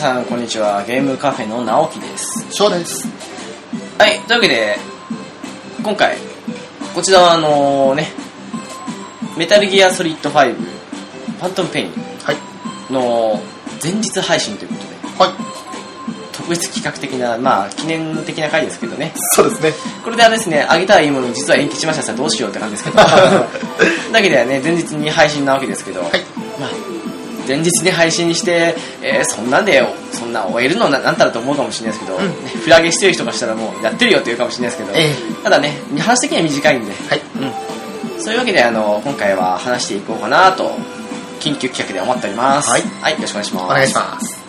さんこんにちは。ゲームカフェの直樹です。翔です。はい、というわけで、今回、こちらはあのね、メタルギアソリッド5、ファントムペインはい。の前日配信ということで、はい。特別企画的な、まあ、記念的な回ですけどね。そうですね。これであれですね、あげたらいいものを実は延期しましたさどうしようって感じですけど。だけではね、前日に配信なわけですけど、はい。まあ、前日に配信して、えーそんなんで、そんな終えるのななんたらと思うかもしれないですけど、うんね、フラゲしてる人がしたらもうやってるよって言うかもしれないですけど、えただね、話的には短いんで、はい。うん、そういうわけであの今回は話していこうかなと、緊急企画で思っております。はいよろしくお願いします。お願いします。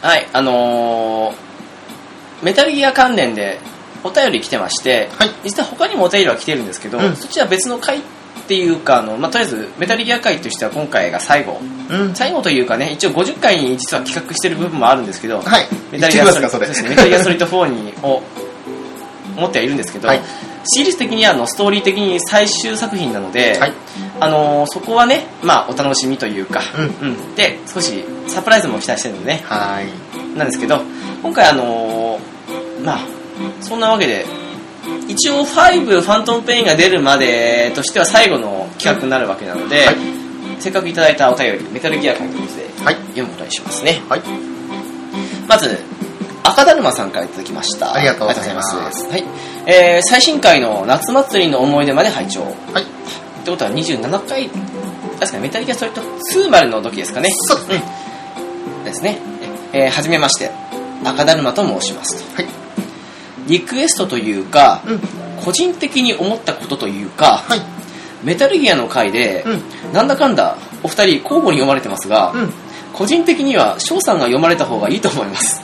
はい、あのーメタルギア関連でお便り来てまして、はい。実は他にもお便りは来てるんですけど、うんそっちは別の回っていうかあの、まあ、とりあえずメタルギア回としては今回が最後うん。最後というかね一応50回に実は企画してる部分もあるんですけど、はい。メタルギアソリッドそれ。ですねメタルギアソリッド4にを持ってはいるんですけど、はいシリーズ的にはあのストーリー的に最終作品なので、はい。あのーそこはね、まあ、お楽しみというか、ううんで少しサプライズも期待してるのでねはい。なんですけど今回あのーまあそんなわけで一応5ファントムペインが出るまでとしては最後の企画になるわけなので、はい。せっかくいただいたお便りメタルギア会ということではい。読むことにしますね。はい。まず赤だるまさんからいただきました。ありがとうございます。はい。えー最新回の夏祭りの思い出まで拝聴。はい。ってことは27回確かにメタルギアソリッド2までの時ですかね。そうですね。うん。ですね。えーはじめまして。赤だるまと申しますと。はい。リクエストというかうん。個人的に思ったことというかはい。メタルギアの回でうん。なんだかんだお二人交互に読まれてますがうん。個人的には翔さんが読まれた方がいいと思います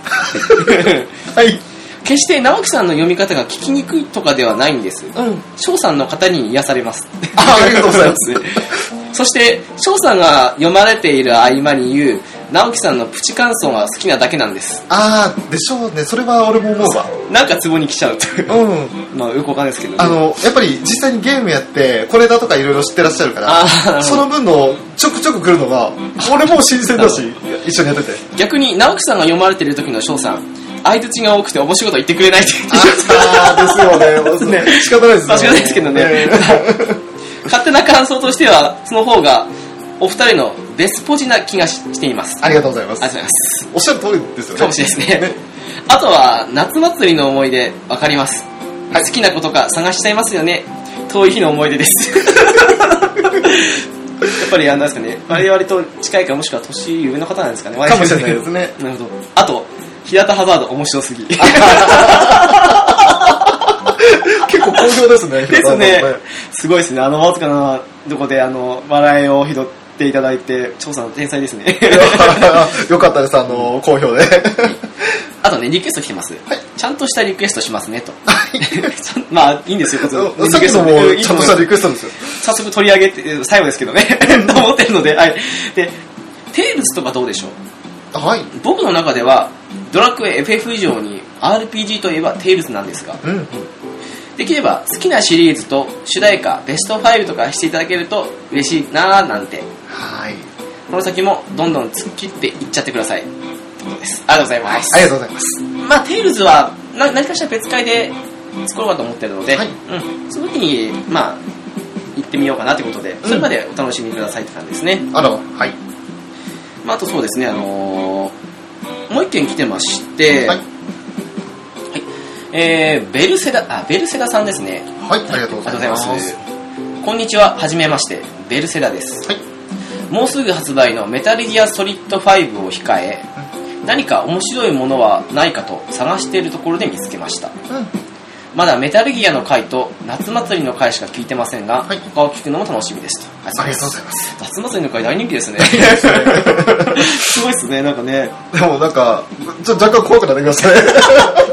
はい。決して直樹さんの読み方が聞きにくいとかではないんですうん。翔さんの方に癒されますあありがとうございます。そして翔さんが読まれている合間に言う直樹さんのプチ感想が好きなだけなんですああ、でしょうね。それは俺も思うわ。なんかツボに来ちゃうといううん。まあよくわかんないですけど、ね、あの、やっぱり実際にゲームやって、これだとかいろいろ知ってらっしゃるから、その分のちょくちょく来るのが、俺もう新鮮だし、一緒にやってて。逆に直樹さんが読まれてる時の翔さん相槌が多くて面白いこと言ってくれないってああ、ですよね。仕方ないですまあ仕方ないですけどねえ 勝手な感想としてはその方がお二人のベスポジな気がししています。ーありがとうございます。ありがとうございます。おっしゃる通りですよね。かもしれないですね。あとは夏祭りの思い出わかります、好きなことか探しちゃいますよね。遠い日の思い出です。やっぱりあのなんですかね。我々と近いかもしくは年上の方なんですかね。かもしれないですね。なるほど。あと平田ハザード面白すぎ。結構好評ですね。ですね。すごいですね。あの、わずかなとこで、あの、笑いを拾っていただいて、張さん天才ですね。よかったです、あの、好評で。あとね、リクエスト来てます。はいちゃんとしたリクエストしますね、と。まあ、いいんですよ、こっちさっきのもちゃんとしたリクエストですよ。早速取り上げて、最後ですけどね、と思ってるので、はい。で、テイルズとかどうでしょう？はい。僕の中では、ドラクエ FF 以上に RPG といえばテイルズなんですが、うん。できれば好きなシリーズと主題歌、ベスト5とかしていただけると嬉しいなぁなんてはい。この先もどんどん突っ切っていっちゃってください。です。ありがとうございます。ありがとうございます。まあ、テイルズはな何かしら別会で作ろうかと思ってるので、はいうん、その時に、まあ、行ってみようかなということで、それまでお楽しみくださいって感じですね。あら、はい。まあ、あとそうですね、あのーもう一件来てまして、はい。えー、ベルセダ、あ、ベルセダさんですね。はい、ありがとうございまありがとうございす。こんにちは、はじめまして、ベルセダです。はい。もうすぐ発売のメタルギアソリッド5を控え、何か面白いものはないかと探しているところで見つけました。うん。まだメタルギアの回と夏祭りの回しか聞いてませんが、はい他を聞くのも楽しみですと。ありがとうございます。夏祭りの回大人気ですね。すごいですね、なんかね。でもなんか、ちょ若干怖くなってきましたね。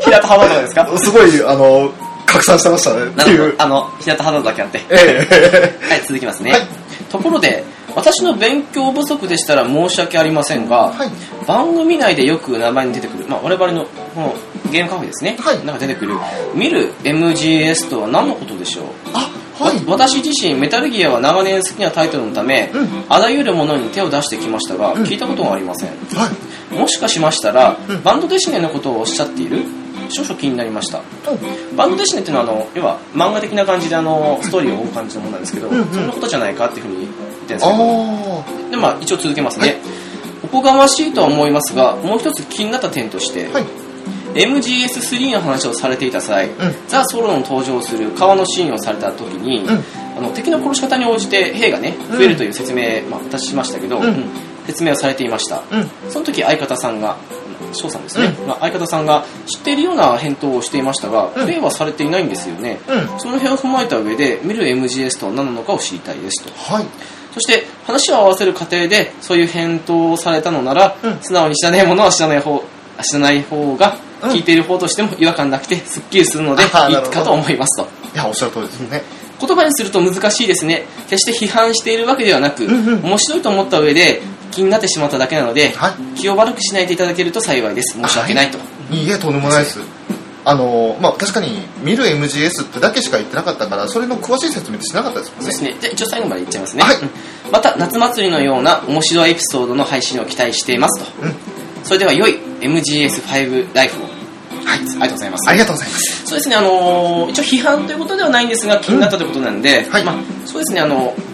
平田肌とかですか？すごい、あの、拡散してましたね。っていう。あの、平田肌だけあって。ええはい、続きますね。はいところで、私の勉強不足でしたら申し訳ありませんが、はい。番組内でよく名前に出てくる、まあ、我々のこのゲームカフェですね、はい。なんか出てくる見る MGS とは何のことでしょう？あ、はい。わ私自身メタルギアは長年好きなタイトルのため、うん。あらゆるものに手を出してきましたが、うん。聞いたことがありません。はい。もしかしましたら、うん。バンドデシネのことをおっしゃっている？少々気になりました。バンドデシネっていうのはあの要は漫画的な感じであのストーリーを追う感じのものなんですけど、そんなことじゃないかっていうふうに言ってるんです。あけどあで、まあ、一応続けますね、はい。おこがましいとは思いますがもう一つ気になった点として、はい。MGS3 の話をされていた際、ん。ザ・ソロの登場する川のシーンをされた時に、うん。あの敵の殺し方に応じて兵がねうん。増えるという説明、まあ、私しましたけど、うん。うん説明をされていました。うん。その時相方さんが翔さんですね、うまあ、相方さんが知っているような返答をしていましたが、うん。プレイはされていないんですよね、うん。その辺を踏まえた上で見る MGS とは何なのかを知りたいですと。はいそして話を合わせる過程でそういう返答をされたのなら、うん。素直に知らないものは知らない方知らない方がうん。聞いている方としても違和感なくてすっきりするのでいいかと思いますと。いやおっしゃる通りですよね。言葉にすると難しいですね。決して批判しているわけではなく、うんうん。面白いと思った上で気になってしまっただけなので、はい。気を悪くしないでいただけると幸いです。申し訳ないと、いいえとんでもないですあのまあ確かに見る MGS ってだけしか言ってなかったからそれの詳しい説明ってしなかったですもんね。ですね。じゃあ一応最後まで言っちゃいますね、はい。うんまた夏祭りのような面白いエピソードの配信を期待していますと、うん。それでは良い MGS5 ライフを。はい、ありがとうございます。ありがとうございます。そうですね、あのー一応批判ということではないんですが、気になったということなんで、はい。まあ、そうですね、あの、うん、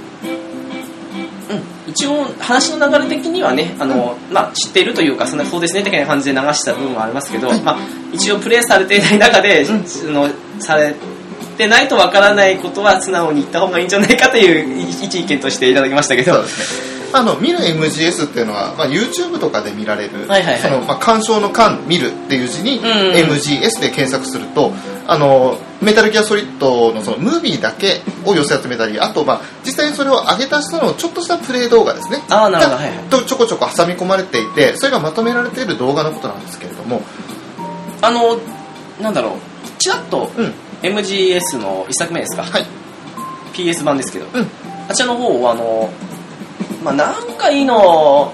一応話の流れ的にはね、あの、まあ、知っているというか、そんなそうですね的な感じで流した部分はありますけど、はいまあ、一応プレイされていない中で、うのされてないとわからないことは素直に言った方がいいんじゃないかという一意見としていただきましたけど、あの見る MGS っていうのは、まあ、YouTube とかで見られる、はいはいはい。そのまあ、鑑賞の鑑見るっていう字に、んうん。MGS で検索するとあのメタルギアソリッドのそのムービーだけを寄せ集めたりあと、まあ、実際にそれを上げた人のちょっとしたプレイ動画ですね。ああ、なるほど、がはいはい。とちょこちょこ挟み込まれていてそれがまとめられている動画のことなんですけれども。あの、なんだろう、ちらっとうん。MGS の一作目ですか、はい。PS 版ですけど、うん。あちらの方はあの、まあ、なんかいいの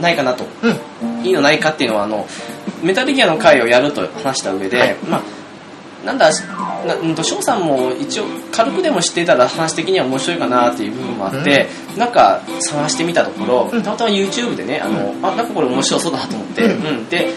ないかなと、うん。いいのないかっていうのはあのメタルギアの回をやると話した上で、はい。まあなんだなうんと翔さんも一応軽くでも知っていたら話的には面白いかなっていう部分もあって、なんか探してみたところ、うん。たまたま YouTube でねあの、あなんかこれ面白そうだなと思って、うん。うん。で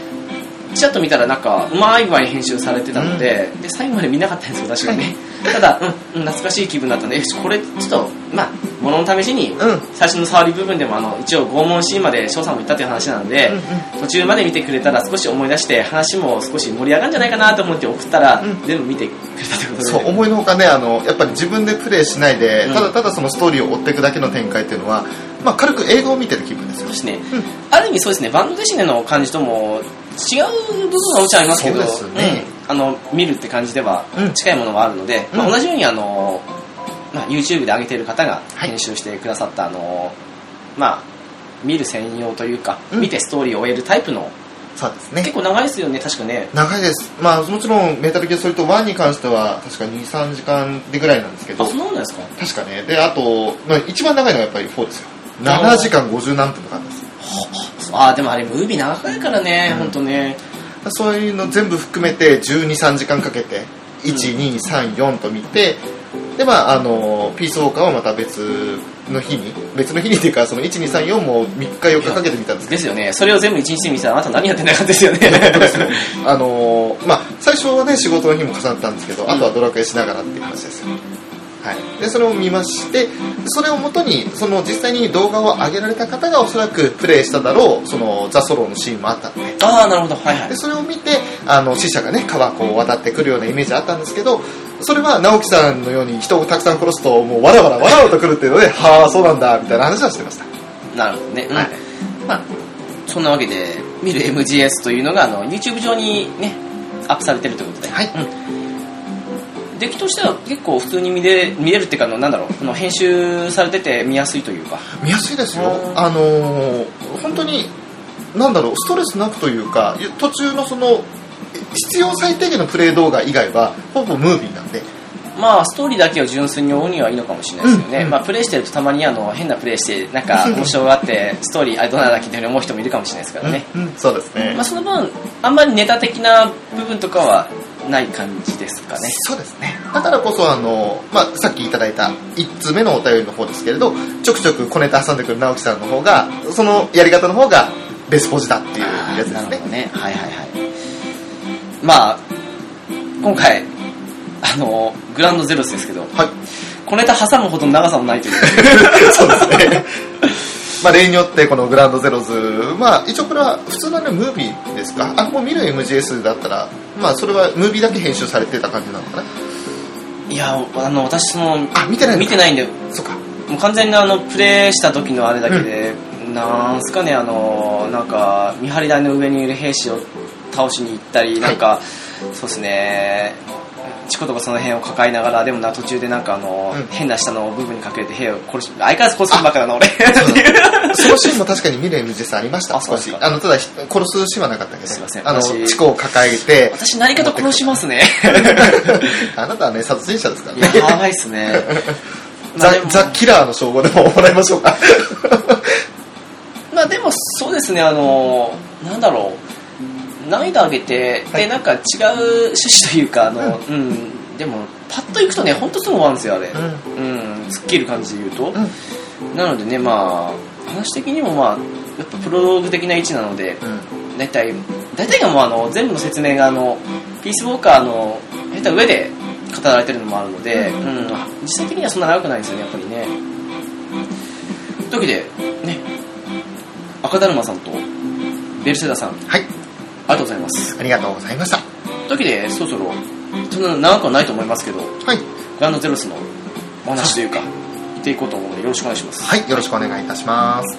ちらっと見たらなんかうまい具合に編集されてたので,、で最後まで見なかったんですよ確かにね。ただ、うん、うん懐かしい気分だったんでよしこれちょっとまあ物の試しにうん。最初の触り部分でもあの一応拷問シーンまで翔さんも言ったという話なので、うん途中まで見てくれたら少し思い出して話も少し盛り上がるんじゃないかなと思って送ったら、うん。全部見てくれたということで。そう思いのほかねあのやっぱり自分でプレイしないで、うん。ただただそのストーリーを追っていくだけの展開っていうのは、まあ、軽く映画を見てる気分ですよ。ね、うん。ある意味そうですねバンドデシネの感じとも違う部分はもちろんありますけどね。うん。あの見るって感じではうん。近いものはあるので、まあ、うん。同じようにあの、まあ、YouTube で上げている方がはい。編集してくださった、あのまあ見る専用というか、うん。見てストーリーを終えるタイプのそうですね。結構長いですよね確かね。長いです。まあもちろんメタルギアソリッド1に関しては確か23時間でぐらいなんですけど。あそうなんですか？確かね。であと、まあ、一番長いのはやっぱり4ですよ。7時間50何分とかあるんです。ああでもあれムービー長いからね、本当ね。そういうの全部含めて123時間かけて1234と見てでまああのピースウォーカーはまた別の日に別の日にっていうかその1234も3日4日かけて見たんですけど。ですよね。それを全部一日で見てたらあなた何やってんだかですよね。あのーまあ最初はね仕事の日も重なったんですけど、あとはドラクエしながらっていう話ですよ、はい、でそれを見ましてそれをもとにその実際に動画を上げられた方がおそらくプレイしただろうそのザ・ソロのシーンもあったので。ああなるほど。はいはい。でそれを見てあの死者がね川こう渡ってくるようなイメージあったんですけどそれは直樹さんのように人をたくさん殺すともうわらわらわらわらとくるっていうので はあそうなんだみたいな話はしてました。なるほどね、うん。はいまあそんなわけで見る MGS というのがあの YouTube 上にねアップされてるということで、はい。うん、出来としては結構普通に見れ見れるっていうかなんだろうあの編集されてて見やすいというか。見やすいですよ。うん。あのー本当になんだろうストレスなくというか途中のその必要最低限のプレイ動画以外はほぼムービーなんで。まあストーリーだけを純粋に追うにはいいのかもしれないですよね、うん。うんまあプレイしてるとたまにあの変なプレイしてなんか 面白があってストーリーあれどうなんだっけって思う人もいるかもしれないですからね、うん。うん。そうですね、まあ、その分あんまりネタ的な部分とかはない感じですかね。そうですね。だからこそあの、まあ、さっきいただいた1通目のお便りの方ですけれどちょくちょく小ネタ挟んでくる直樹さんの方がそのやり方の方がベスポジだっていうやつですね。ね。はいはいはいまあ今回あのグランドゼロスですけどはい。小ネタ挟むほどの長さもないという。そうですね。まあ例によってこのグランドゼロズまあ一応これは普通のねムービーですか？あもう見る MGS だったらまあそれはムービーだけ編集されてた感じなのかな？いやあの私そのあ見てない見てないんでそうか。もう完全にあのプレイした時のあれだけで、なんすかねあのなんか見張り台の上にいる兵士を倒しに行ったりなんか、そうですね。チコとかその辺を抱えながらでもな途中でなんかあの、うん。変な下の部分に隠れて兵を殺し相変わらず殺すばっかだな俺。そのシーンも確かに見る MGS ありましたあそうですか。あのただひ殺すシーンはなかったけど。すいません。あの私チコを抱えて。私何かと殺しますね。あなたはね殺人者ですからね。やばいっすね。まザザ・キラーの称号でももらいましょうか。まあでもそうですねあのなんだろう難易度上げて、はい。でなんか違う趣旨というかあの、うん。でもパッといくとね本当すぐ終わるんですよあれ、うん。突っ切る感じで言うと、なのでねまあ話的にもまあやっぱプロローグ的な位置なのでうん。大体大体がもうあの全部の説明があのピースウォーカーの下手上で語られてるのもあるので、ううん。実際的にはそんな長くないんですよねやっぱりね。というわけでね赤だるまさんとベルセダさんありはいがとうございます。ありがとうございました。というわけでそろそろそんな長くはないと思いますけどはい。グランドゼロスのお話というか言っていこうと思うのでよろしくお願いします。はいよろしくお願いいたします。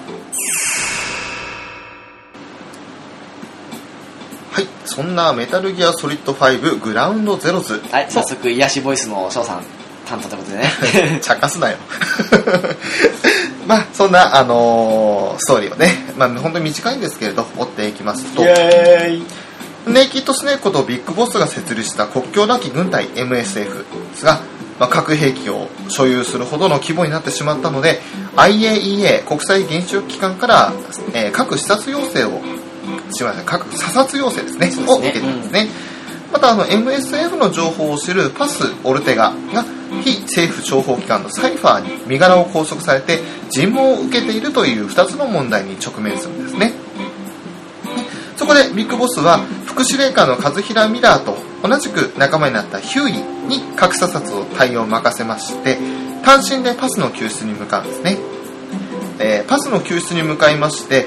はいそんなメタルギアソリッド5グラウンドゼロズはい早速癒しボイスの翔さん担当ということでね。茶化すなよまあそんなあのーストーリーをねまあ本当に短いんですけれど追っていきますと。エーイ。ネイキッドスネークことビッグボスが設立した国境なき軍隊 MSF ですが、まあ、核兵器を所有するほどの規模になってしまったので IAEA 国際原子力機関から、えー核視察要請をすみません核査察要請ですねすね。を受けてるんですね、またあの MSF の情報を知るパス・オルテガが非政府諜報機関のサイファーに身柄を拘束されて尋問を受けているという2つの問題に直面するんですね。そこでビッグボスは副司令官の和平ミラーと同じく仲間になったヒューイに核査察を対応を任せまして単身でパスの救出に向かうんですね、えーパスの救出に向かいまして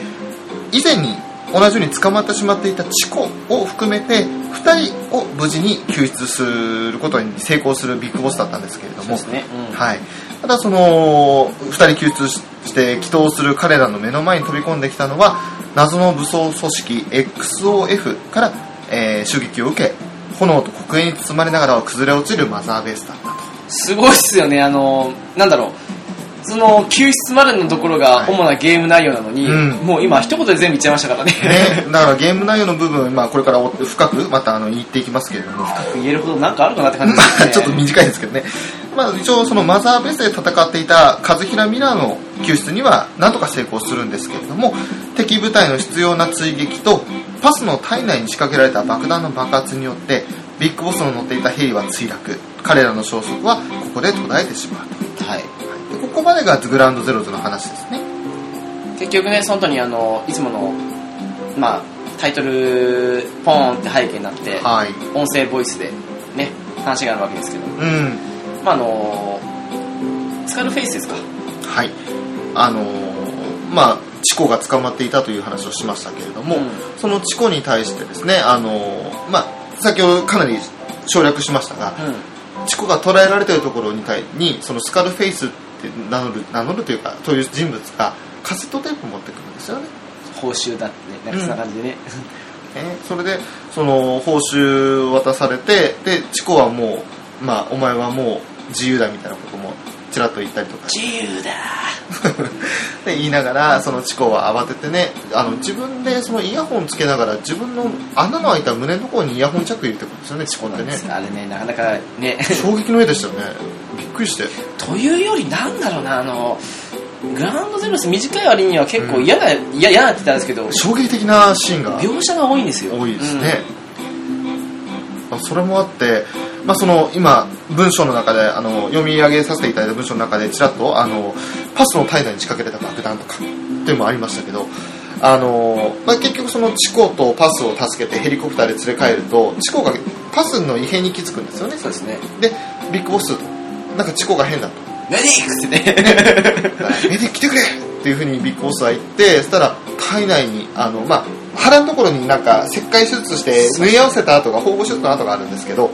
以前に同じように捕まってしまっていたチコを含めて2人を無事に救出することに成功するビッグボスだったんですけれども。ね、うん。はい、ただその2人救出して祈祷する彼らの目の前に飛び込んできたのは謎の武装組織 XOF から、えー襲撃を受け炎と黒煙に包まれながら崩れ落ちるマザーベースだったと。すごいっすよね。あのなんだろうその救出までのところがはい。主なゲーム内容なのに、うん。もう今一言で全部言っちゃいましたからねね、だからゲーム内容の部分、まあ、これから深くまたあの言っていきますけれども。言えるほどなんかあるかなって感じですね。ちょっと短いですけどね、まあ、一応そのマザーベースで戦っていた和平ミラーの救出には何とか成功するんですけれども敵部隊の必要な追撃とパスの体内に仕掛けられた爆弾の爆発によってビッグボスの乗っていた兵士は墜落。彼らの消息はここで途絶えてしまう。はい。とでここまでがグラウンドゼロズの話ですね。結局ねその後にあのいつものまあタイトルポーンって背景になってはい。音声ボイスでね話があるわけですけど。うん。まああのスカルフェイスですか。はい。あのーまあチコが捕まっていたという話をしましたけれども、うん。そのチコに対してですねあのーまあ先ほどかなり省略しましたが、うん。チコが捉えられているところに対にそのスカルフェイスって名乗る名乗るというかという人物がカセットテープを持ってくるんですよね。報酬だってねなん。かそんな感じでね、ねそれでその報酬渡されてでチコはもうまあお前はもう自由だみたいなこともちらっと言ったりとか。自由だ。で言いながらそのチコは慌ててねあの自分でそのイヤホンつけながら自分の穴の開いた胸のところにイヤホン着入れてくるんですよねチコってね。あれねなかなかね。衝撃の絵でしたよねびっくりして。というよりなんだろうなあのグラウンドゼロス短い割には結構嫌な、嫌嫌なって言ったんですけど衝撃的なシーンが。描写が多いんですよ。多いですね、まあそれもあって、まあ、その今文章の中であの読み上げさせていただいた文章の中でちらっとあのパスの体内に仕掛けられた爆弾とかっていうのもありましたけどあの、まあ、結局そのチコとパスを助けてヘリコプターで連れ帰るとチコがパスの異変に気づくんですよね。そうですね。でビッグボスなんかチコが変だと。メディックってねメディ来てくれっていうふうにビッグボスは言ってそしたら体内にあの、まあ、腹のところになんか切開手術して縫い合わせた跡が縫合手術の跡があるんですけど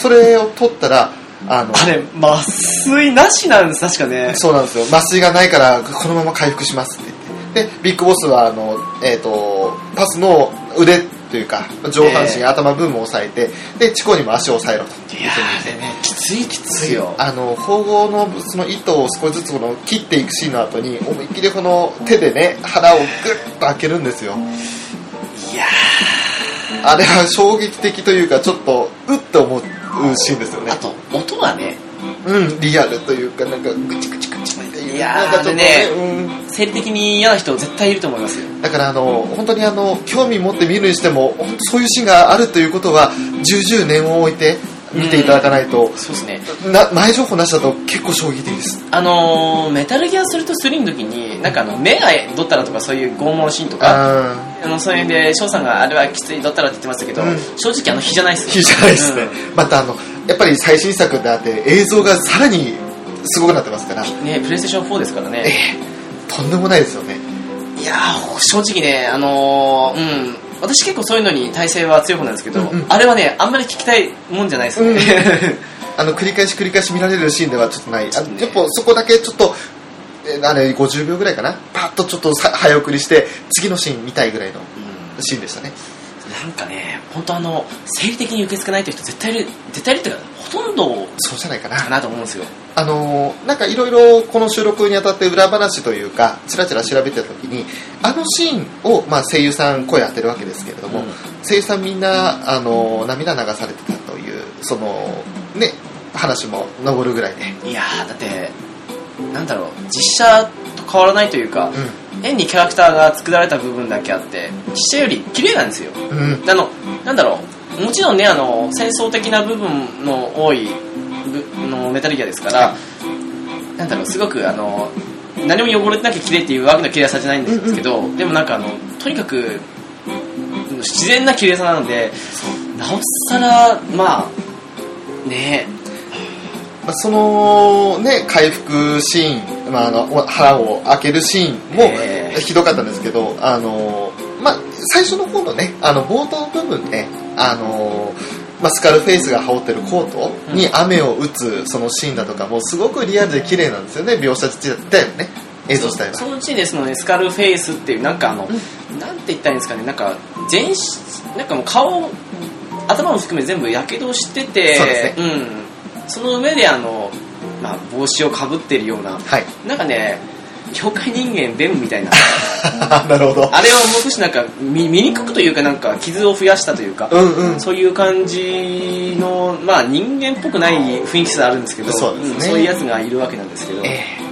それを取ったらあの あれ麻酔なしなんです確かね。そうなんですよ。麻酔がないからこのまま回復しますって言って。でビッグボスはあの、えー、とパスの腕というか上半身、え頭部分を押さえてでチコにも足を押さえろと。いやーねきついきついよ。あの縫合のその糸を少しずつこの切っていくシーンの後に思いっきりこの手でね腹をグッと開けるんですよ。いやあれは衝撃的というかちょっとうっと思うシーンですよね。ーあと音がねうんリアルというかなんかグチグチグチっていういやーなんかちょっとねうん。生理的に嫌な人絶対いると思いますよ。だからあの本当にあの興味持って見るにしても本当そういうシーンがあるということは重々念を置いて見ていただかないと、そうですね。な前情報なしだと結構衝撃的です。あのーメタルギアソリッド3の時になんかあの目がどったらとかそういう拷問シーンとかああのそういうんで翔さんがあれはきついどったらって言ってましたけど、うん。正直あの日じゃないですよいいじゃないですね、またあのやっぱり最新作であって映像がさらにすごくなってますから、うんねプレイステーション4ですからえね。えとんでもないですよね。いやー正直ねあのーうん。私結構そういうのに耐性は強い方なんですけど、うんうん。あれはねあんまり聞きたいもんじゃないですね、あの繰り返し繰り返し見られるシーンではちょっとない。あちょっとね。やっぱそこだけちょっとえあれ50秒ぐらいかな。パッとちょっとさ早送りして次のシーン見たいぐらいのうん。シーンでしたね。なんかね本当あの生理的に受け付けないという人絶対いる絶対いるっていうかほとんどそうじゃないかな。かなと思うんですよ。あのーなんかいろいろこの収録にあたって裏話というかちらちら調べてた時にあのシーンを、まあ、声優さん声当てるわけですけれども、うん。声優さんみんな、あのー涙流されてたというそのね話も上るぐらいで、いやーだってなんだろう実写と変わらないというか、変にキャラクターが作られた部分だけあって実写より綺麗なんですよ。うんうん。あのなんだろうもちろんねあの戦争的な部分の多いぶのメタルギアですから、なんだろうすごくあの何も汚れてなきゃ綺麗っていうわけの綺麗さじゃないんですけど、でもなんかあのとにかく自然な綺麗さなのでなおさらまあねまあ、そのね回復シーン、まあ、あの腹を開けるシーンもえーひどかったんですけど、あのまあ、最初の方のねあの冒頭部分ねあのまあ、スカルフェイスが羽織ってるコートに雨を打つそのシーンだとかもすごくリアルで綺麗なんですよね。描写自体だよね。映像自体は。そのうちですのねスカルフェイスっていうなんかあの、なんて言ったらいいんですかね。なんか全身なんかもう顔頭も含め全部やけどしててそうですうん、その上であの、まあ、帽子をかぶってるような。はい。なんかね妖怪人間ベムみたいな。なるほど。あれはもう少しなんか見醜くというかなんか傷を増やしたというか、うんうん。そういう感じの、まあ、人間っぽくない雰囲気さあるんですけどそうね。んそういうやつがいるわけなんですけど、ええ。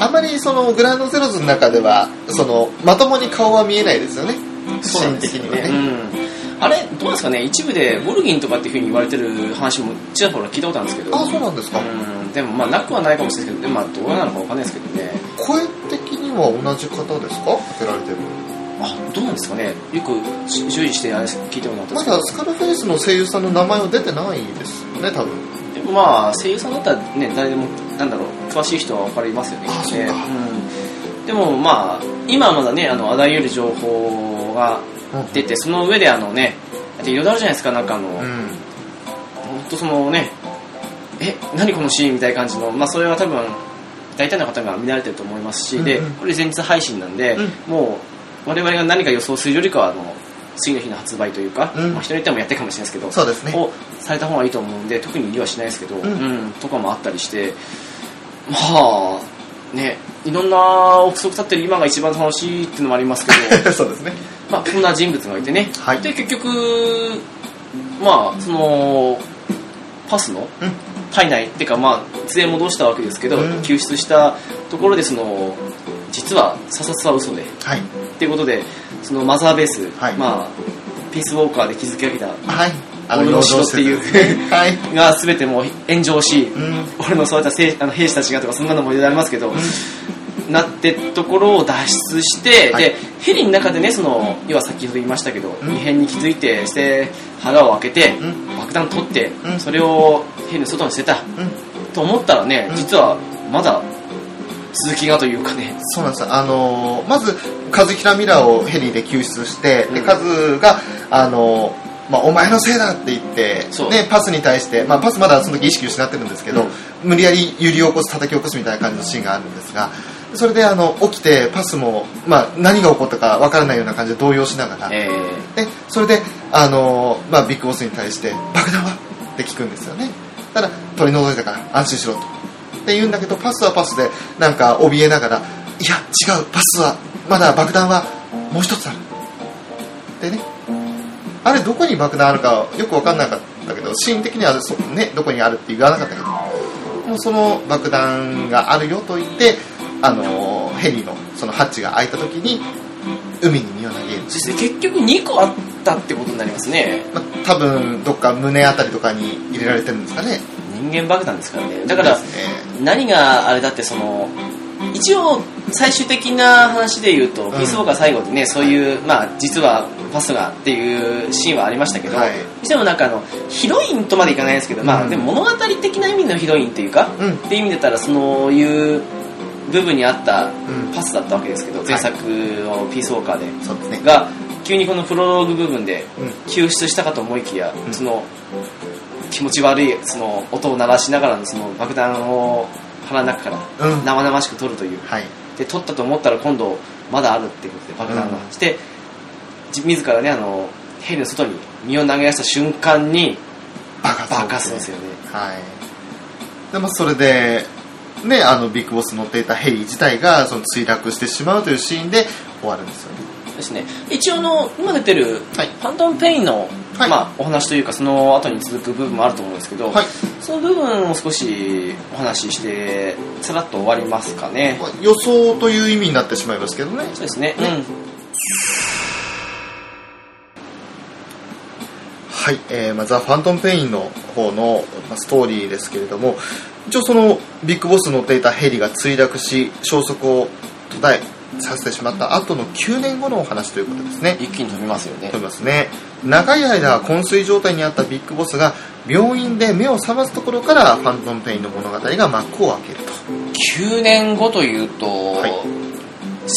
あまりそのグランドゼロズの中ではそのまともに顔は見えないですよね。シーン的にはね。うん、あれどうなんですかね？一部でボルギンとかっていうふうに言われてる話もちらほら聞いたことあるんですけど。あそうなんですか？うん。でもまあなくはないかもしれないですけどでもまあどうなのかわかんないですけどね。声的には同じ方ですか？当てられてるあどうなんですかね？よくし注意してあれ聞いてもらったまだスカルフェイスの声優さんの名前は出てないですよね多分。でもまあ声優さんだったらね誰でもなんだろう詳しい人は分かりますよね。あそうか。うん、でもまあ今はまだねあのあらゆる情報が出てその上であのねだっていろいろあるじゃないですかなんかあの、うん。本当そのねえ何このシーンみたいな感じのまあそれは多分大体の方が見慣れてると思いますし、でうんうん。これ前日配信なんで、うもう我々が何か予想するよりかはあの次の日の発売というか、うん。まあ、人によってもやってるかもしれないですけどそうですね。をされた方がいいと思うんで特に理はしないですけど、ん。うんとかもあったりしてまあねいろんな憶測立ってる今が一番楽しいっていうのもありますけど。そうですねまあこんな人物がいてね、はい。で結局まあそのパスのうん。体内っていうかまあ連れ戻したわけですけど、うん。救出したところでその実は査察は嘘ではい。っていうことでそのマザーベース、はい。まあピースウォーカーで築き上げたはい。あ俺の城っていう はい。が全てもう炎上し、うん。俺のそういった兵あの兵士たちがとかそんなのもいろいろありますけど、なってところを脱出して、はい。でヘリの中でねその要は先ほど言いましたけど、ん。異変に気づいてして腹を開けて、うん。爆弾取って、うん。それをヘリの外に捨てた。うん。と思ったらね、うん。実はまだ続きがというかね。そうなんです。あのーまず和平ミラーをヘリで救出して、でうん。カズがあのーまあ、お前のせいだって言ってね、パスに対して、まあ、パスまだその時意識失ってるんですけど、無理やり揺り起こす叩き起こすみたいな感じのシーンがあるんですがそれであの起きてパスも、まあ、何が起こったかわからないような感じで動揺しながら、えでそれで、あのーまあ、ビッグボスに対して「爆弾は?」って聞くんですよね。ただ取り除いたから安心しろと。って言うんだけどパスはパスでなんか怯えながら「いや違うパスはまだ爆弾はもう一つある」でねあれどこに爆弾あるかよく分かんなかったけどシーン的にはそ、ね、どこにあるって言わなかったけどもうその爆弾があるよと言って、あのーヘリのそのハッチが開いた時に海に身を投げるーそして結局2個あったってことになりますね。まあ、多分どっか胸あたりとかに入れられてるんですかね。人間爆弾ですからね。だからね。何があれだってその一応最終的な話で言うと、ん。ピースウォーカー最後でねそういうまあ実はパスがっていうシーンはありましたけど、はい。にしてもなんかあのヒロインとまでいかないですけど、まうん。あでも物語的な意味のヒロインっていうか、うん。っていう意味だったらそういう部分にあったうん。パスだったわけですけど、前作のピースウォーカーで、が急にこのプロローグ部分でうん。救出したかと思いきや、うん。その気持ち悪いその音を鳴らしながらのその爆弾を腹の中からうん。生々しく取るという。はい。で取ったと思ったら今度まだあるっていうことで爆弾が、うんしてじ自らねあのヘリの外に身を投げ出した瞬間に爆発爆発するんですよね。はい。でもそれでねあのビッグボス乗っていたヘリ自体がその墜落してしまうというシーンで終わるんですよね。ですね。一応の今出てるはい。ファントムペインの、はい。まあ、お話というかその後に続く部分もあると思うんですけど、はい。その部分を少しお話ししてさらっと終わりますかね。まあ予想という意味になってしまいますけどね。そうですね。ねはい、えーまあ、ザ・ファントム・ペインの方の、まあ、ストーリーですけれども一応そのビッグボス乗っていたヘリが墜落し消息を途絶えさせてしまった後の9年後のお話ということですね。一気に飛びますよね。飛びますね。長い間昏睡状態にあったビッグボスが病院で目を覚ますところからファントム・ペインの物語が幕を開けると。9年後というと、い。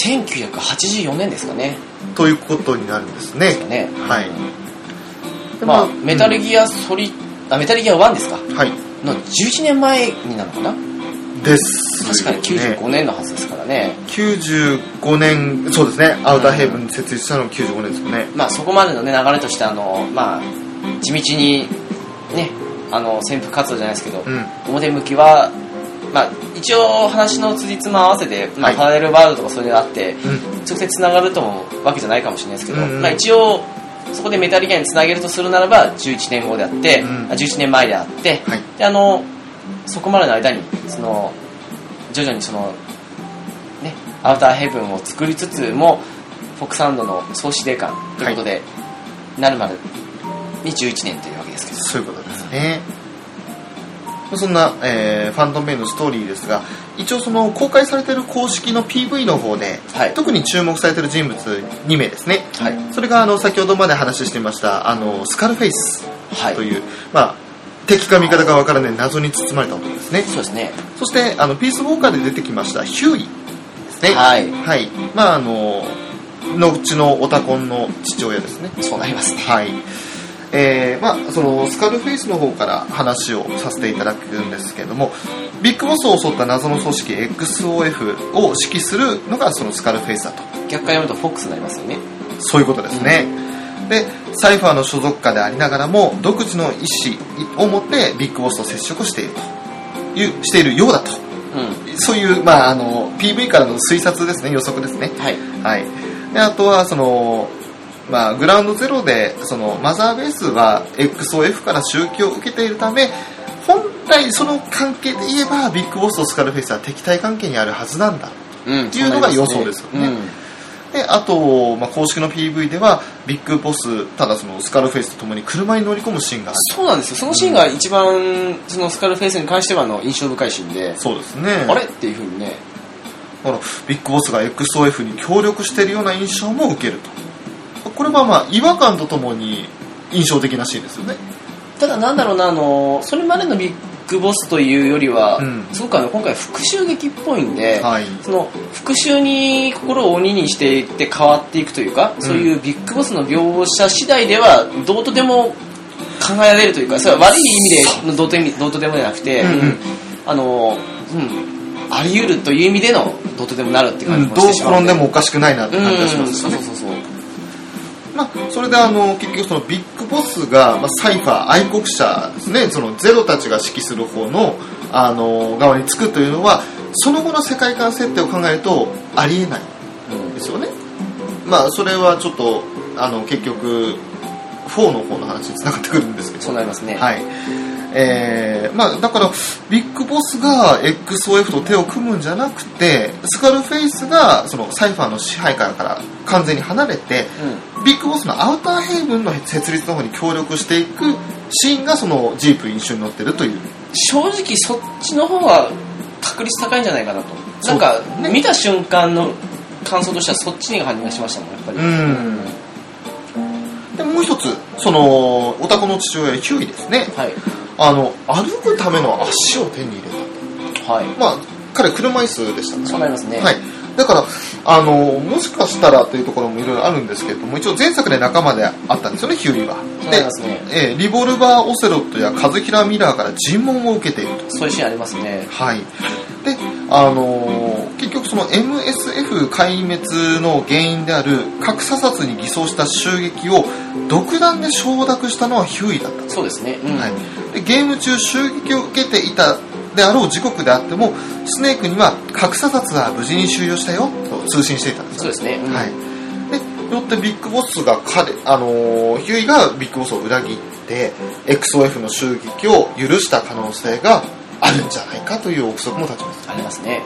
1984年ですかね。ということになるんですね。ね。はい。でまあ、メタルギアソリあメタルギア1ですか？はい。の11年前になるのかな？です確かにね95年のはずですからね。95年そうですね。アウターヘイブン設立したのが95年ですよね。まあそこまでのね流れとしてあのまあ地道にねあの潜伏活動じゃないですけど、うん。表向きはまあ一応話の辻褄合わせで、まあはい。パラレルワールドとかそれがあって、うん。直接つながるともわけじゃないかもしれないですけど、うんうん。まあ、一応そこでメタルギアにつなげるとするならば11年後であって、うん。あ11年前であって、はい。であのそこまでの間にその徐々にそのねアウターヘブンを作りつつもフォックサウンドの総司令官ということで、なるまでに11年というわけですけど。そういうことですねそんな、えーファントムペインのストーリーですが一応その公開されている公式の PV の方で、はい。特に注目されている人物2名ですね。はい。それがあの先ほどまで話していましたあのスカルフェイスはい。という、まあ敵か味方か分からない謎に包まれた男ですね。そうですね。そしてあのピースウォーカーで出てきましたヒューイですね。はい。はい。まああの後のオタコンの父親ですね。そうなりますね。はいえーまあ、そのスカルフェイスの方から話をさせていただくんですけどもビッグボスを襲った謎の組織 XOF を指揮するのがそのスカルフェイスだと。逆から読むとフォックスになりますよね。そういうことですね、でサイファーの所属下でありながらも独自の意思を持ってビッグボスと接触していると。いうしているようだと。うん。そういう、まあ、あの PV からの推察ですね。予測ですね。はい。はい、であとはその、まあ、グラウンドゼロでそのマザーベースは XOF から宗教を受けているため本来その関係で言えばビッグボスとスカルフェイスは敵対関係にあるはずなんだ。うんっていうのが予想ですよね。うんであと、まあ、公式の PV ではビッグボスただそのスカルフェイスとともに車に乗り込むシーンがある。そうなんですよ。そのシーンが一番そのスカルフェイスに関してはあの印象深いシーンでそうですね。あれ？っていうふうにね。このビッグボスが XOF に協力しているような印象も受けるとこれはまあ違和感とともに印象的なシーンですよね。ただなんだろうなあのそれまでのビッグボスというよりは、うん。すごくあの今回復讐劇っぽいんで、はい。その復讐に心を鬼にしていって変わっていくというか、そういうビッグボスの描写次第ではどうとでも考えられるというかそれは悪い意味でのどうとどうとでもじゃなくて、うんうん。あの、うん、あり得るという意味でのどうとでもなるって感じもどうしてしまう。ん。で転んでもおかしくないなってうん感じがしますよね。そうそうそうそうまあ、それであの結局そのビッグボスが、まあ、サイファー愛国者ですね。そのゼロたちが指揮する方のあの側につくというのはその後の世界観設定を考えるとありえないうんですよね。まあそれはちょっとあの結局4の方の話につながってくるんですけど。そうなりますね、はいえーまあ、だからビッグボスが XOF と手を組むんじゃなくてスカルフェイスがそのサイファーの支配下から完全に離れてうん。ビッグボスのアウターヘイブンの設立の方に協力していくシーンがそのジープ印象に乗ってるという。正直そっちの方が確率高いんじゃないかなと。そなうんか、見た瞬間の感想としてはそっちに感じがしましたもんやっぱり。うん。でもう一つそのオタクの父親ヒューイですね。はいあの歩くための足を手に入れた。はい。まあ彼車椅子でしたねそうなりますね。はい、だからあのもしかしたらというところもいろいろあるんですけれども一応前作で仲間であったんですよねヒューリーは。そうなりますね。えーリボルバー・オセロットやカズヒラ・ミラーから尋問を受けていると。そういうシーンありますね。はい。であのーその MSF 壊滅の原因である核査察に偽装した襲撃を独断で承諾したのはヒューイだった。そうですね。うん、はい、でゲーム中襲撃を受けていたであろう時刻であってもスネークには核査察は無事に終了したよと通信していたんですよ。そうですね、うん。はい、でよってビッグボスが彼、あのーヒューイがビッグボスを裏切って XOF の襲撃を許した可能性があるんじゃないかという憶測も立ちます。ありますね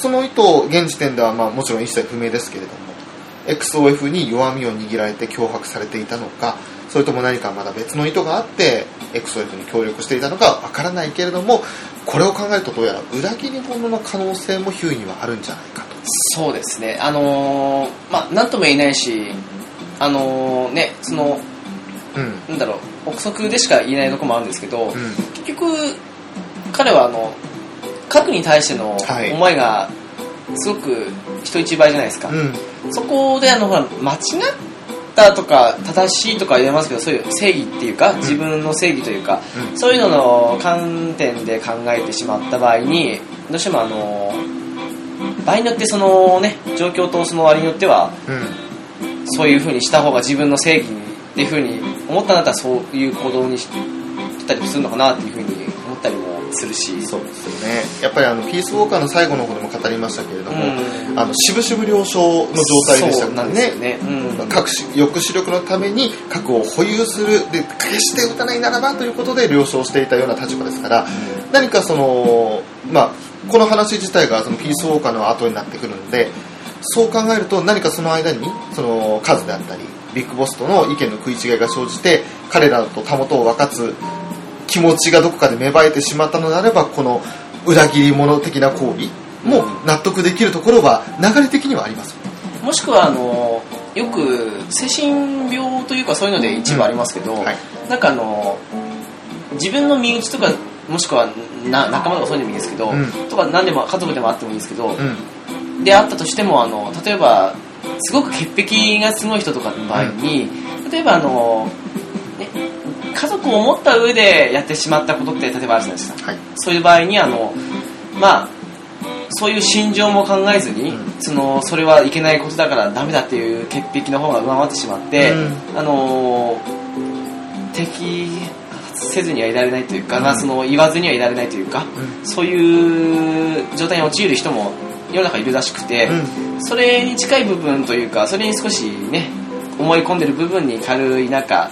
その意図現時点ではまあもちろん一切不明ですけれども XOF に弱みを握られて脅迫されていたのかそれとも何かまだ別の意図があって XOF に協力していたのかわからないけれどもこれを考えるとどうやら裏切り者の可能性もヒューイにはあるんじゃないかと。そうですね。あのーまあなんとも言えないしあのーねそのうん。なんだろう憶測でしか言えないところもあるんですけど、うん。結局彼はあの核に対してのはい。思いがすごく人一倍じゃないですか、うん。そこであのほら間違ったとか正しいとか言えますけどそういう正義っていうか自分の正義というか、うん。そういうのの観点で考えてしまった場合にどうしてもあの場合によってそのね状況とその割によってはうん。そういう風にした方が自分の正義っていう風に思ったんだったらそういう行動にしたりするのかなっていう風に思ったりもするし。そうですよね。やっぱりあのピースウォーカーの最後の方でも語りましたけれども、うん。あの渋々了承の状態でしたからね。ね、うん。核し抑止力のために核を保有するで決して撃たないならばということで了承していたような立場ですから何かそのまあこの話自体がそのピースウォーカーの後になってくるのでそう考えると何かその間にその数であったりビッグボスとの意見の食い違いが生じて彼らとたもとを分かつ気持ちがどこかで芽生えてしまったのであればこの裏切り者的な行為も納得できるところは流れ的にはあります。もしくはあのよく精神病というかそういうので一部ありますけど、うんはい。なんかあの自分の身内とかもしくはな仲間とかそういうのもいいですけど、うん。とか何でも家族でもあってもいいですけど、うん。であったとしてもあの例えばすごく潔癖がすごい人とかの場合に、例えばあの、ね、家族を持った上でやってしまったことって例えばあるじゃないですか。はい。そういう場合にあのまあそういう心情も考えずに、うん。そのそれはいけないことだからダメだっていう潔癖の方が上回ってしまって、うあの摘発せずにはいられないというか、うん。まあ、その言わずにはいられないというか、そういう状態に陥る人も世の中いるらしくて、うん。それに近い部分というかそれに少しね思い込んでる部分に軽いなんか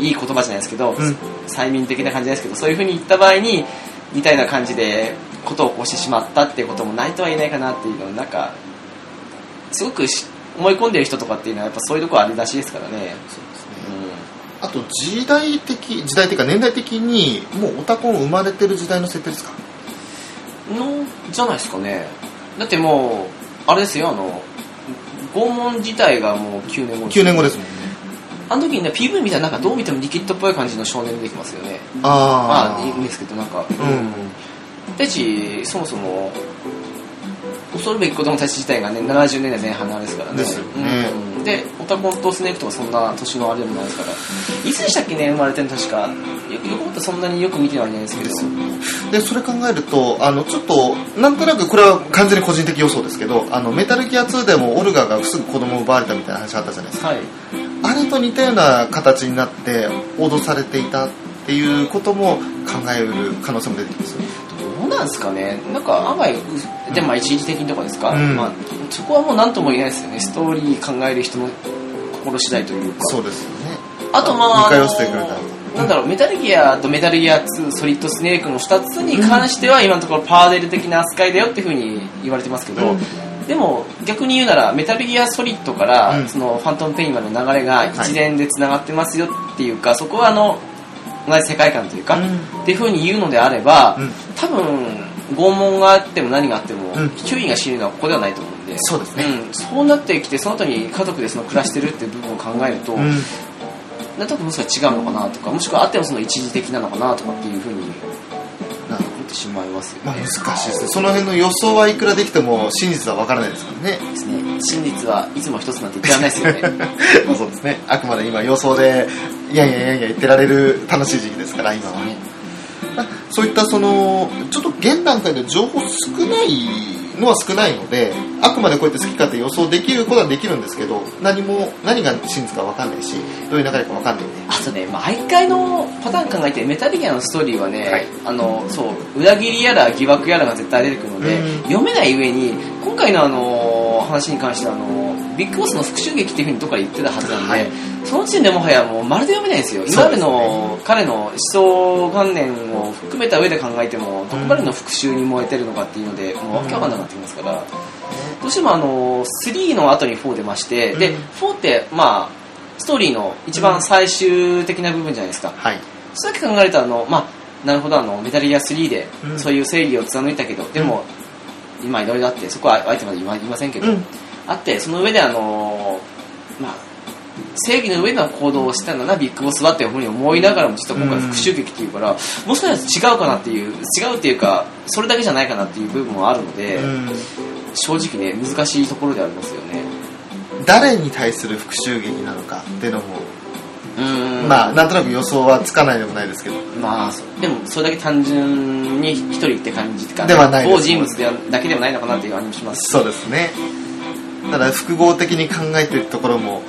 いい言葉じゃないですけど、うん。催眠的な感じですけどそういう風に言った場合にみたいな感じでことを起こしてしまったっていうこともないとは言えないかなっていうのをなんかすごくし思い込んでる人とかっていうのはやっぱそういうところありらしいですからね。あと時代的時代的か年代的にもうオタコン生まれてる時代の設定ですか？うんのじゃないですかね。だってもうあれですよあの拷問自体がもう9年後です9年後ですもんねあの時にね PV 見たらなんかどう見てもリキッドっぽい感じの少年出てきますよね。あまあいいんですけどなんか。うん。ペチそもそも恐るべき子供たち自体がね70年代前半のあれですからね。ですよね。うん、でオタコンとスネークとかそんな年のあれでもないですから。いつでしたっけね生まれてるの確か。よくよくもってそんなによく見てはいないんですけど。でそれ考えるとあのちょっとなんとなくこれは完全に個人的予想ですけどあのメタルギア2でもオルガがすぐ子供を奪われたみたいな話あったじゃないですか。はいあれと似たような形になって脅されていたっていうことも考えうる可能性も出てきますどうなんですかね？なんか案外うでもまあ一時的にとかですか、うん。まあ、そこはもう何とも言えないですよね。ストーリー考える人の心次第というか。そうですよね。あとまあ、なんだろう、メタルギアとメタルギア2、ソリッドスネークの2つに関しては、今のところパーデル的な扱いだよっていうふうに言われてますけど、うんでも逆に言うなら、メタルギアソリッドから、うん。そのファントムペインまでの流れが一連でつながってますよっていうか、そこはあの、同じ世界観というか、うん。っていうふうに言うのであれば、うん。多分、拷問があっても何があっても、うん。周囲が死ぬのはここではないと思うんで、そうですね。うん、そうなってきて、その後に家族でその暮らしてるっていう部分を考えると、うん。なんとなくもしか違うのかなとかもしくはあってもその一時的なのかなとかっていうふうになってしまいますよまあ、ね難しいですね。その辺の予想はいくらできても真実は分からないですからね。ですね。真実はいつも一つなんて言ってらんないですよね。ま あそうですね。あくまで今予想でいやいやいやいや言ってられる楽しい時期ですから今はねまあそういったそのちょっと現段階で情報少ないのは少ないのであくまでこうやって好き勝手予想できることはできるんですけど何も何が真実か分かんないしどういう流れか分かんないんで。あとね毎回のパターン考えてメタルギアのストーリーはね、はい。あのそう裏切りやら疑惑やらが絶対出てくるので、うん。読めない上に今回のあの話に関してはあのビッグボスの復讐劇っていうふうにどっかで言ってたはずなんで、はい。その時点でもはやもうまるで読めないんですよ今までの彼の思想観念を含めた上で考えてもどこまでの復讐に燃えてるのかっていうのでもうわけわかんなくなってきますから、どうしてもあの3の後に4出まして、でうん4ってまあストーリーの一番最終的な部分じゃないですか、はい。そうやって考えるとあのまあなるほどあのメタルギア3でうん。そういう正義を貫いたけど、でも今いろいろあってそこはあえてまで言いま言いませんけど、うんあってその上であのまあ正義の上の行動をしたんだなビッグボスはっていうふうに思いながらも実は今回復讐劇っていうから、もしかしたら違うかなっていう違うっていうかそれだけじゃないかなっていう部分もあるので、うん。正直ね難しいところでありますよね。誰に対する復讐劇なのかっていうのも、うん。まあなんとなく予想はつかないでもないですけど。まあでもそれだけ単純に一人って感じかではない某人物ではだけではないのかなっていう感じもします。そうですねただ複合的に考えているところも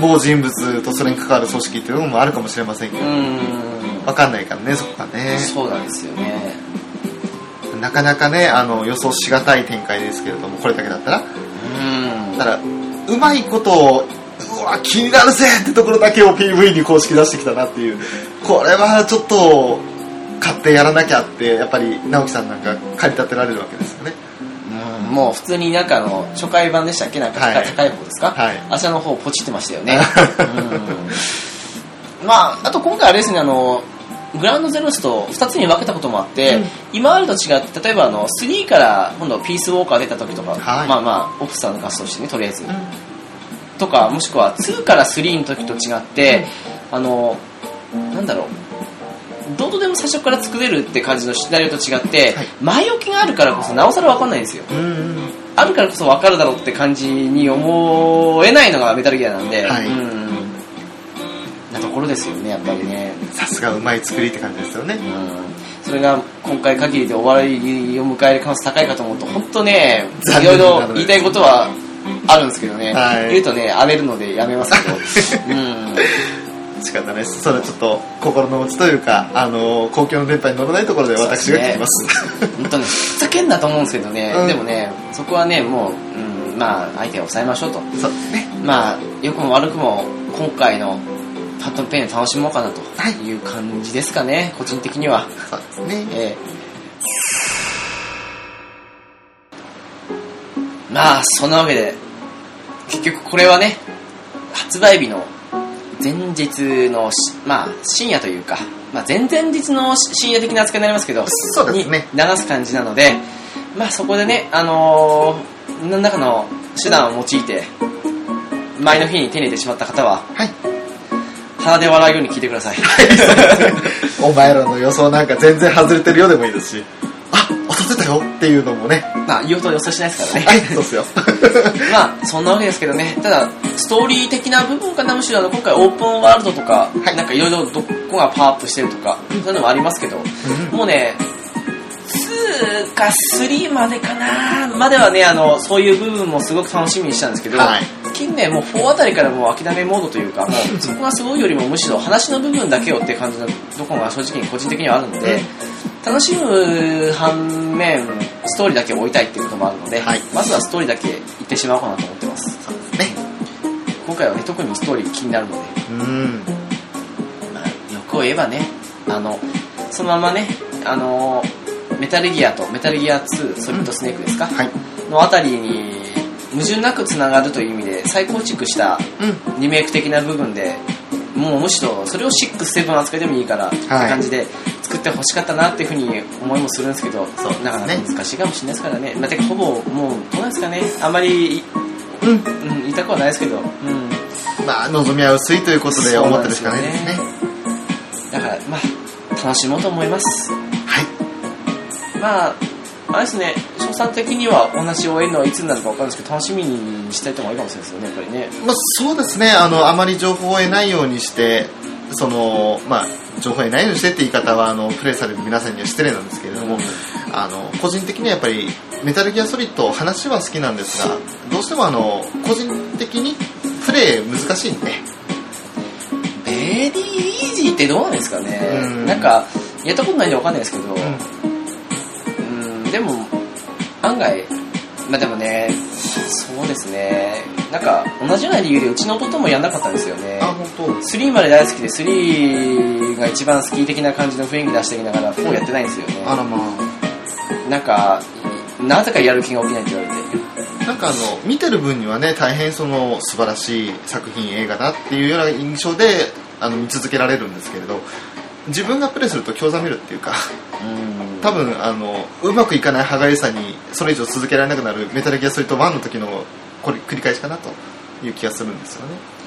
某人物とそれに関わる組織っていうのもあるかもしれませんけどうん。分かんないからねそこがね。そうなんですよね。なかなかねあの予想しがたい展開ですけれどもこれだけだったら。うん。ただうまいことをうわ気になるぜってところだけを PV に公式出してきたなっていう。これはちょっと買ってやらなきゃってやっぱり直樹さんなんか駆り立てられるわけですよね。うんもう普通になんかあの初回版でしたっけ？なんか高い,、方ですか、はい。あちらの方ポチってましたよね。うん。まああと今回あれですねあのグランドゼロスと2つに分けたこともあって、うん。今までと違って例えばあの3から今度ピースウォーカー出た時とか、はい。まあまあオフィサーのガスとしてねとりあえず、とかもしくは2から3の時と違って、あのなんだろうどうとでも最初から作れるって感じのシナリオと違って、はい。前置きがあるからこそなおさら分かんないんですよ。あるからこそ分かるだろうって感じに思えないのがメタルギアなんで、はい。うん。なところですよねやっぱりね、さすがうまい作りって感じですよね。うん、それが今回限りで終わりを迎える可能性高いかと思うと本当ね残いろいろ言いたいことはあるんですけどね、はい。言うとね荒れるのでやめますけど、うん仕方ないです。それはちょっと心の内というかあの公共の電波に乗らないところで私が聞きます。本当ねふざけんなと思うんですけどね、うん。でもねそこはねもう、うん、まあ相手を抑えましょうと。そうですね。まあ良くも悪くも今回のファットンペインを楽しもうかなと。はい。いう感じですかね、個人的には、そうですね。ええ。まあそんなわけで結局これはね発売日の前日のしまあ深夜というか、まあ、前々日の深夜的な扱いになりますけどそうですね。に流す感じなのでまあそこでねあのー何らかの手段を用いて前の日に手に入れてしまった方ははい。鼻で笑うように聞いてください。お前らの予想なんか全然外れてるようでもいいですしあ当たってたよっていうのもね。まあ言うと予想しないですからね。はいそうっすよ。まあそんなわけですけどね。ただストーリー的な部分かなむしろあの今回オープンワールドとか、はい。なんかいろいろどこがパワーアップしてるとか、そういうのもありますけど、もうね2か3までかなまではねあのそういう部分もすごく楽しみにしたんですけど、はい。近年もう4あたりからもう諦めモードというかもうそこがすごいよりもむしろ話の部分だけをって感じのところが正直に個人的にはあるので、楽しむ反面ストーリーだけ置いたいっていうこともあるので、はい。まずはストーリーだけ行ってしまおうかなと思ってます。そうですね。今回はね特にストーリー気になるので、うん。まあ、欲を言えばねあのそのままねあのメタルギアとメタルギア2ソリッドスネークですか、はい。のあたりに矛盾なくつながるという意味で再構築したうん。リメイク的な部分でもうむしろそれを67扱いでもいいからって感じで作ってほしかったなっていうふうに思いもするんですけど、そうなかなか難しいかもしれないですからね、まあ、ほぼもうどうなんですかね。あんまり、うん。うん、言いたくはないですけど、うん、まあ望みは薄いということで思ってるしかないですね。だからまあ楽しもうと思います。はいまああれですね賞賛的にはお話を終えるのはいつになるか分かるんですけど楽しみにしたいともいいかもしれないですよねやっぱりね。まあ、そうですね。あのあまり情報を得ないようにしてそのまあ情報を得ないようにしてって言い方はあのプレイされる皆さんには失礼なんですけれども、あの個人的にはやっぱりメタルギアソリッド話は好きなんですがどうしてもあの個人的にプレイ難しいんで。ベリーイージーってどうなんですかね。うん。なんかやったことないんで分かんないですけどうんでも案外まあでもねそうですね。なんか同じような理由でうちの弟もやんなかったんですよね。あ本当。3まで大好きで3が一番好き的な感じの雰囲気出してきながら4やってないんですよね。あらまあ。なんかなぜかやる気が起きないって言われて。なんかあの見てる分にはね大変その素晴らしい作品映画だっていうような印象であの見続けられるんですけれど自分がプレイすると興ざめるっていうかうん。多分あのうまくいかない歯がゆさにそれ以上続けられなくなるメタルギアソリッド1の時のこれ繰り返しかなという気がするんですよね。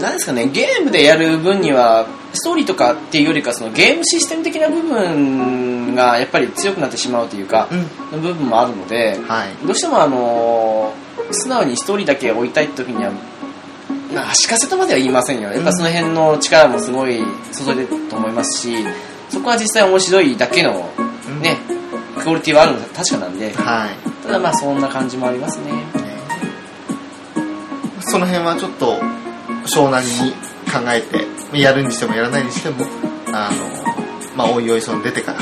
なんですかねゲームでやる分にはストーリーとかっていうよりかそのゲームシステム的な部分がやっぱり強くなってしまうというか、うん。部分もあるのではい。どうしてもあの素直にストーリーだけ置いたい時にはまあ足かせとまでは言いませんよ。やっぱその辺の力もすごい注いでると思いますしそこは実際面白いだけのうんねクオリティはあるのは確かなんで。はい。ただまあそんな感じもありますね。その辺はちょっと小なりに考えてやるにしてもやらないにしてもあのまあおいおいその出てから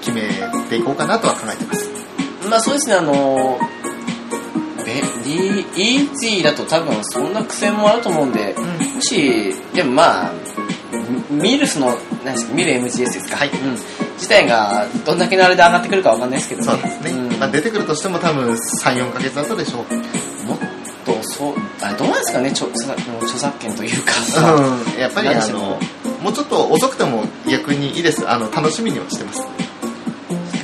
決めていこうかなとは考えてます。まあそうですね、あのイージーだと多分そんな苦戦もあると思うんで、もし、でもまあ、ミルスの、何ですか、ミル MGS ですか、はい。うん、自体がどんだけのあれで上がってくるかわかんないですけどね。そうですね、ん。まあ、出てくるとしても多分34ヶ月後でしょう。もっとそう、あどうなんですかね、著著作著作権というか。うん。やっぱりあのもうちょっと遅くても逆にいいです。あの楽しみにはしてます。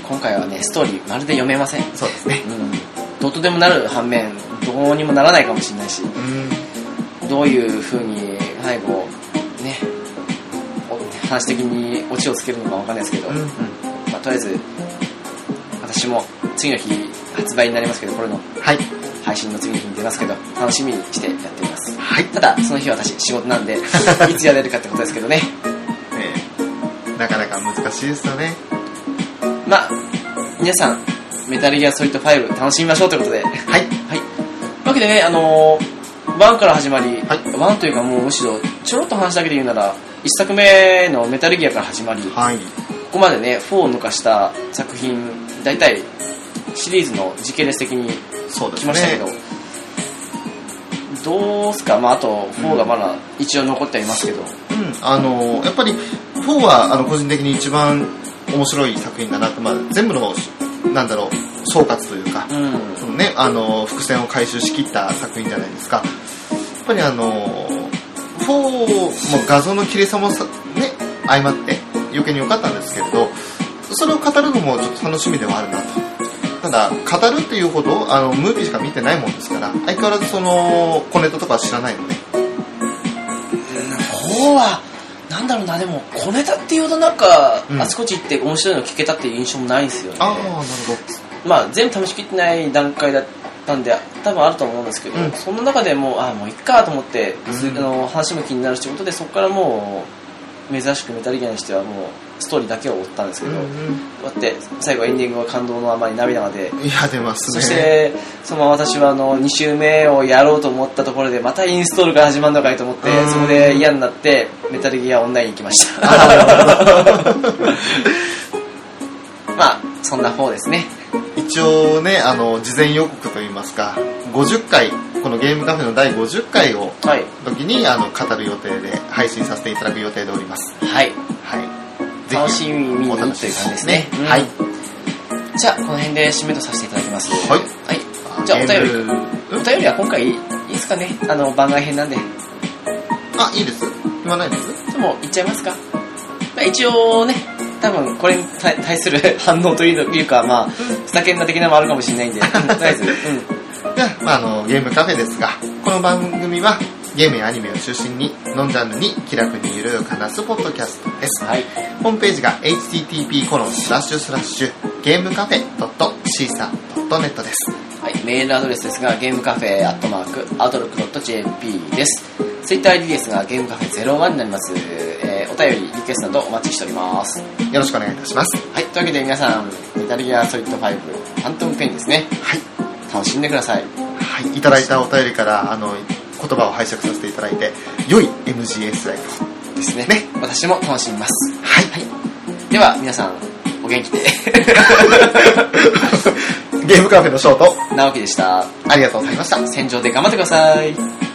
今回はね、ストーリーまるで読めません。そうですね。うん。どうとでもなる反面、どうにもならないかもしれないし。うんどういう風に最後ねお話的にオチをつけるのかわかんないですけど、うん。まあ、とりあえず私も次の日発売になりますけどこれのはい。配信の次の日に出ますけど楽しみにしてやっています。はい、ただその日は私仕事なんで いつやれるかってことですけどね。え。ーなかなか難しいですよね。まあ皆さんメタルギアソリッド5楽しみましょうということで。はい。はい。というわけでねあのー、1から始まり、はい。1というかもうむしろちょろっと話だけで言うなら1作目のメタルギアから始まり、はい。ここまでね4を抜かした作品大体シリーズの時系列的にそうです来ましたけど、ねどうすか？まああと4がまだ一応残ってはいますけど、うん。あのやっぱり4はあの個人的に一番面白い作品だなと、まあ、全部のなんだろう総括というか、うん。そのね、あの伏線を回収しきった作品じゃないですか。やっぱりあの4も画像の綺麗さもさね相まって余計に良かったんですけれどそれを語るのもちょっと楽しみではあるなと。ただ語るっていうほどあのムービーしか見てないもんですから相変わらずその小ネタとかは知らないので。4はなんだろうなでも小ネタっていうほどなんか、うん。あちこち行って面白いの聞けたっていう印象もないんですよね。ああなるほまあ全部試しきってない段階だったんで多分あると思うんですけど、うん。その中でもうあもういっかと思って、ずうん。あの話も気になるしということでそこからもう珍しくメタルギアにしてはもうストーリーだけを追ったんですけど、ど、うん。こうやって最後エンディングは感動のあまり涙まで。うん、いや出ますね。そしてそのまま私はあの2周目をやろうと思ったところでまたインストールが始まるのかいと思ってうん。そこで嫌になってメタルギアオンラインに行きました。まあそんな方ですね。一応ねあの事前予告といいますか50回このゲームカフェの第50回をはい。時にあの語る予定で配信させていただく予定でおります。はい楽しみにおという感じですね。うんはい。じゃあこの辺で締めとさせていただきます。はい。はい。じゃあお便り。お便りは今回いいですかね？あの番外編なんで。あいいです。言わないです？でも言っちゃいますか、まあ、一応ね多分これに対対する 反応というかまあふざけんな的なのもあるかもしれないんで。うんとりあえず、うん、まあ、あのゲームカフェですがこの番組はゲームやアニメを中心にノンジャンルに気楽にゆるく話すポッドキャストですはいホームページが http コロンスラッシュスラッシュゲームカフェ .cisa.net ですはい、メールアドレスですが、ゲームカフェアットマーク、アドロック .jp です。ツイッター ID ですが、ゲームカフェ01になります。えーお便り、リクエストなどお待ちしております。よろしくお願いいたしますはい、というわけで皆さん、メタルギアソリッド5、ファントムペンですね。はい楽しんでください。はい、いただいたお便りからあの言葉を拝借させていただいて良い MGS ライフですね。ね私も楽しみます。はい、はい。では、皆さん、お元気で。ゲームカフェのショート直樹でした。ありがとうございました戦場で頑張ってください。